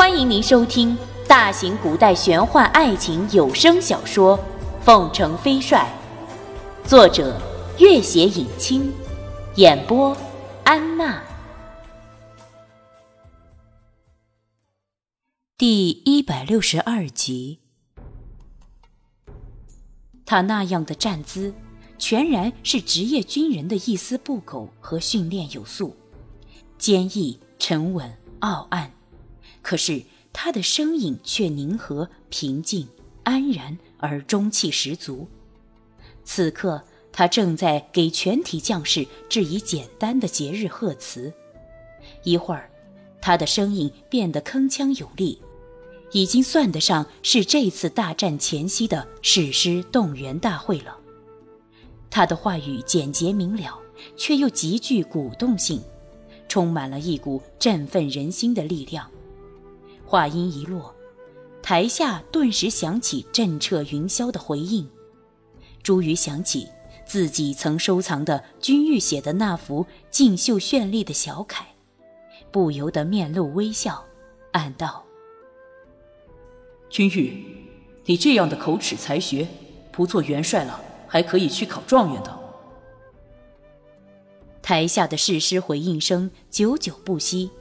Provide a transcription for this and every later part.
欢迎您收听大型古代玄幻爱情有声小说《凤城飞帅》，作者：月写影清，演播：安娜。第一百六十二集，他那样的站姿，全然是职业军人的一丝不苟和训练有素，坚毅、沉稳、傲岸。可是他的声音却宁和、平静、安然而中气十足。此刻，他正在给全体将士致以简单的节日贺词。一会儿，他的声音变得铿锵有力，已经算得上是这次大战前夕的誓师动员大会了。他的话语简洁明了，却又极具鼓动性，充满了一股振奋人心的力量。话音一落，台下顿时响起震彻云霄的回应。朱瑜想起自己曾收藏的君玉写的那幅劲秀绚丽的小楷，不由得面露微笑，暗道：“君玉，你这样的口齿才学，不做元帅了，还可以去考状元的。”台下的誓师回应声久久不息。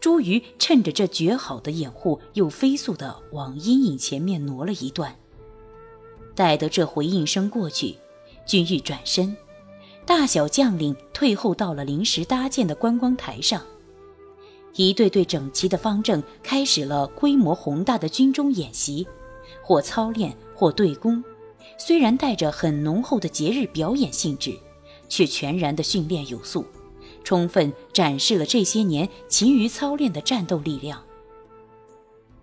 朱瑜趁着这绝好的掩护，又飞速地往阴影前面挪了一段。待得这回应声过去，君玉转身，大小将领退后到了临时搭建的观光台上。一队队整齐的方阵开始了规模宏大的军中演习，或操练，或对攻。虽然带着很浓厚的节日表演性质，却全然的训练有素。充分展示了这些年勤于操练的战斗力量。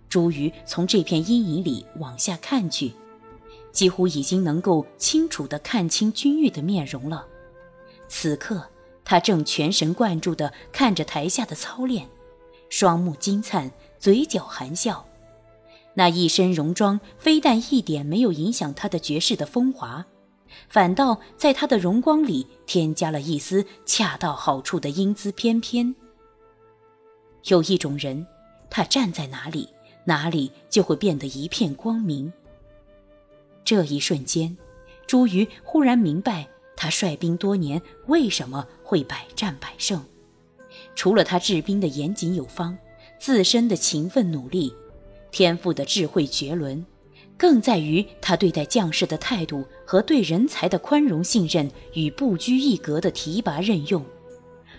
朱瑜从这片阴影里往下看去，几乎已经能够清楚地看清君玉的面容了。此刻，他正全神贯注地看着台下的操练，双目金灿，嘴角含笑。那一身戎装，非但一点没有影响他的绝世的风华。反倒在他的荣光里添加了一丝恰到好处的英姿翩翩。有一种人，他站在哪里，哪里就会变得一片光明。这一瞬间，朱瑜忽然明白，他率兵多年为什么会百战百胜。除了他治兵的严谨有方，自身的勤奋努力，天赋的智慧绝伦。更在于他对待将士的态度和对人才的宽容信任与不拘一格的提拔任用。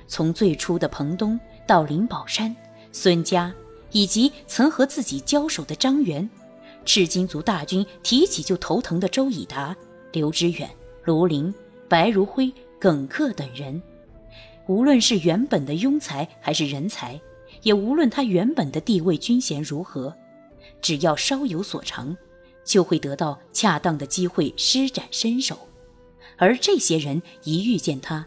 从最初的彭东到林宝山、孙家，以及曾和自己交手的张元，赤金族大军提起就头疼的周以达、刘知远、卢林、白如辉、耿克等人，无论是原本的庸才还是人才，也无论他原本的地位军衔如何，只要稍有所长。就会得到恰当的机会施展身手，而这些人一遇见他，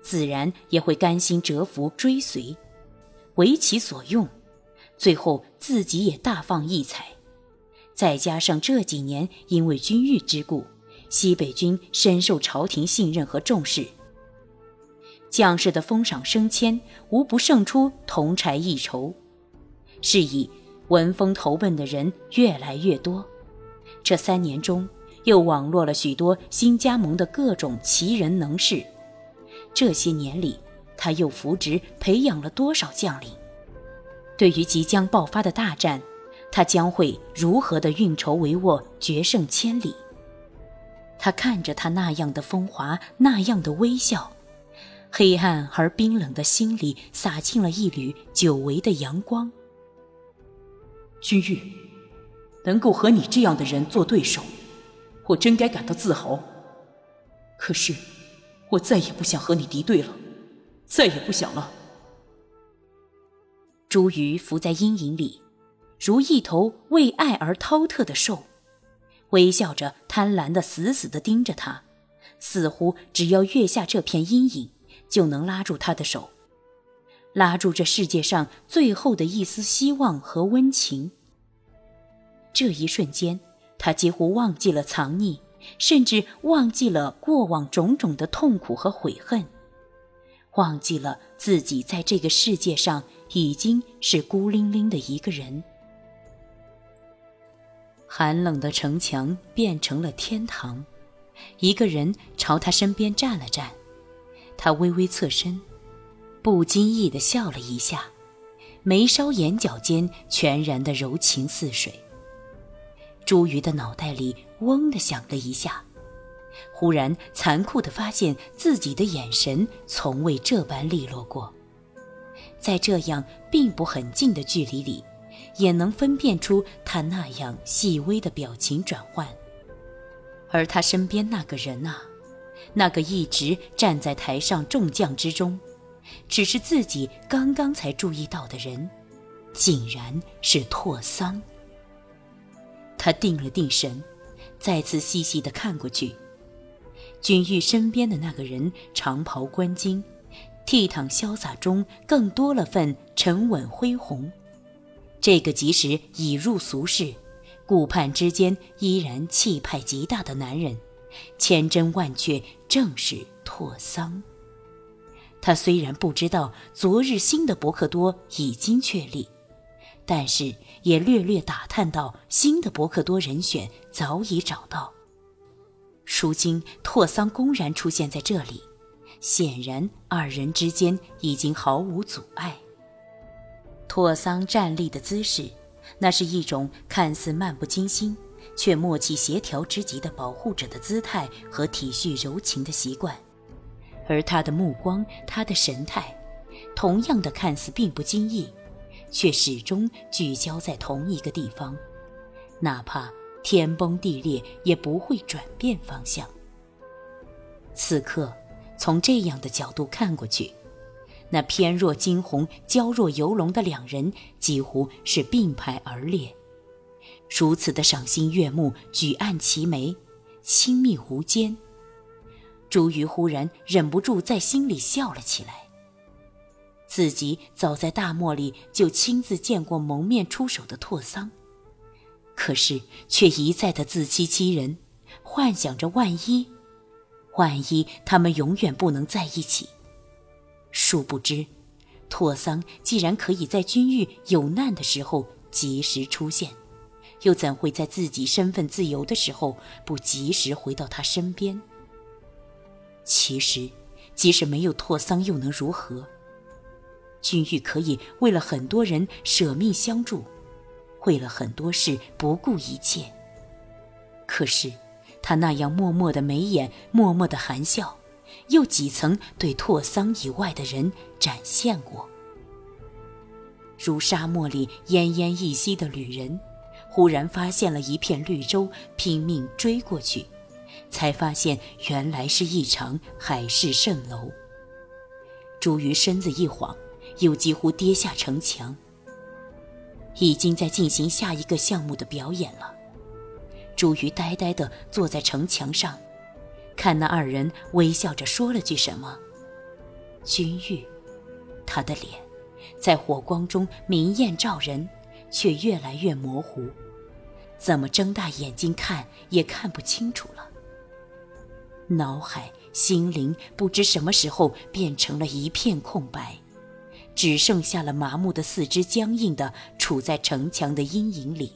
自然也会甘心折服追随，为其所用，最后自己也大放异彩。再加上这几年因为军誉之故，西北军深受朝廷信任和重视，将士的封赏升迁无不胜出同柴一筹，是以闻风投奔的人越来越多。这三年中，又网络了许多新加盟的各种奇人能士。这些年里，他又扶植培养了多少将领？对于即将爆发的大战，他将会如何的运筹帷幄，决胜千里？他看着他那样的风华，那样的微笑，黑暗而冰冷的心里洒进了一缕久违的阳光。君玉。能够和你这样的人做对手，我真该感到自豪。可是，我再也不想和你敌对了，再也不想了。朱瑜伏在阴影里，如一头为爱而饕特的兽，微笑着贪婪的死死的盯着他，似乎只要跃下这片阴影，就能拉住他的手，拉住这世界上最后的一丝希望和温情。这一瞬间，他几乎忘记了藏匿，甚至忘记了过往种种的痛苦和悔恨，忘记了自己在这个世界上已经是孤零零的一个人。寒冷的城墙变成了天堂，一个人朝他身边站了站，他微微侧身，不经意地笑了一下，眉梢眼角间全然的柔情似水。朱瑜的脑袋里嗡的响了一下，忽然残酷地发现自己的眼神从未这般利落过，在这样并不很近的距离里。也能分辨出他那样细微的表情转换，而他身边那个人啊，那个一直站在台上众将之中，只是自己刚刚才注意到的人，竟然是拓桑。他定了定神，再次细细的看过去，君玉身边的那个人长袍观巾，倜傥潇洒中更多了份沉稳恢宏。这个即使已入俗世，顾盼之间依然气派极大的男人，千真万确正是拓桑。他虽然不知道昨日新的伯克多已经确立，但是也略略打探到新的伯克多人选早已找到。如今拓桑公然出现在这里，显然二人之间已经毫无阻碍。拓桑站立的姿势，那是一种看似漫不经心，却默契协调之极的保护者的姿态和体恤柔情的习惯。而他的目光，他的神态，同样的看似并不经意，却始终聚焦在同一个地方，哪怕天崩地裂，也不会转变方向。此刻，从这样的角度看过去。那翩若惊鸿、娇若游龙的两人，几乎是并排而列，如此的赏心悦目，举案齐眉，亲密无间。朱瑜忽然忍不住在心里笑了起来。自己早在大漠里就亲自见过蒙面出手的拓桑，可是却一再的自欺欺人，幻想着万一，万一他们永远不能在一起。殊不知，拓桑既然可以在君玉有难的时候及时出现，又怎会在自己身份自由的时候不及时回到他身边？其实，即使没有拓桑，又能如何？君玉可以为了很多人舍命相助，为了很多事不顾一切。可是，他那样默默的眉眼，默默的含笑。又几曾对拓桑以外的人展现过？如沙漠里奄奄一息的旅人，忽然发现了一片绿洲，拼命追过去，才发现原来是一场海市蜃楼。朱瑜身子一晃，又几乎跌下城墙。已经在进行下一个项目的表演了。朱瑜呆呆地坐在城墙上。看那二人微笑着说了句什么，君玉，他的脸在火光中明艳照人，却越来越模糊，怎么睁大眼睛看也看不清楚了。脑海、心灵不知什么时候变成了一片空白，只剩下了麻木的四肢，僵硬的处在城墙的阴影里。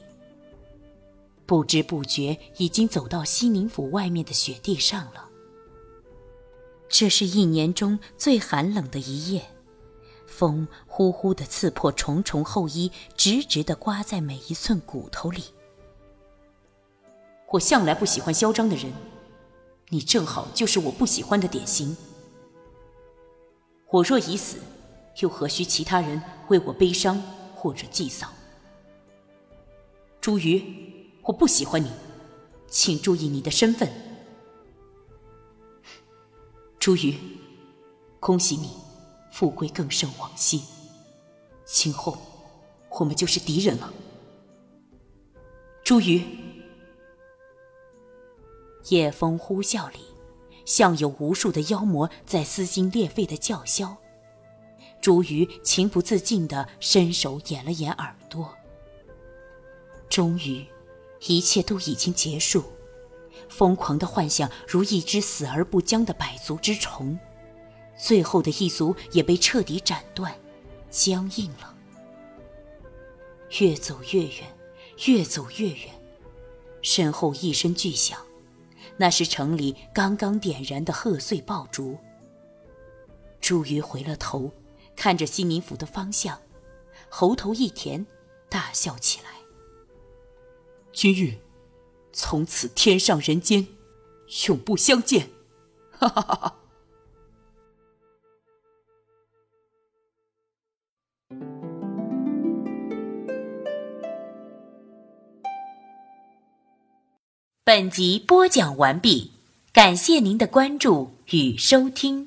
不知不觉已经走到西宁府外面的雪地上了。这是一年中最寒冷的一夜，风呼呼的刺破重重厚衣，直直的刮在每一寸骨头里。我向来不喜欢嚣张的人，你正好就是我不喜欢的典型。我若已死，又何须其他人为我悲伤或者祭扫？朱瑜。我不喜欢你，请注意你的身份，朱瑜。恭喜你，富贵更胜往昔。今后我们就是敌人了，朱瑜。夜风呼啸里，像有无数的妖魔在撕心裂肺的叫嚣。朱瑜情不自禁的伸手掩了掩耳朵，终于。一切都已经结束，疯狂的幻想如一只死而不僵的百足之虫，最后的一足也被彻底斩断，僵硬了。越走越远，越走越远，身后一声巨响，那是城里刚刚点燃的贺岁爆竹。朱瑜回了头，看着西宁府的方向，喉头一甜，大笑起来。君玉，从此天上人间，永不相见！哈哈哈哈。本集播讲完毕，感谢您的关注与收听。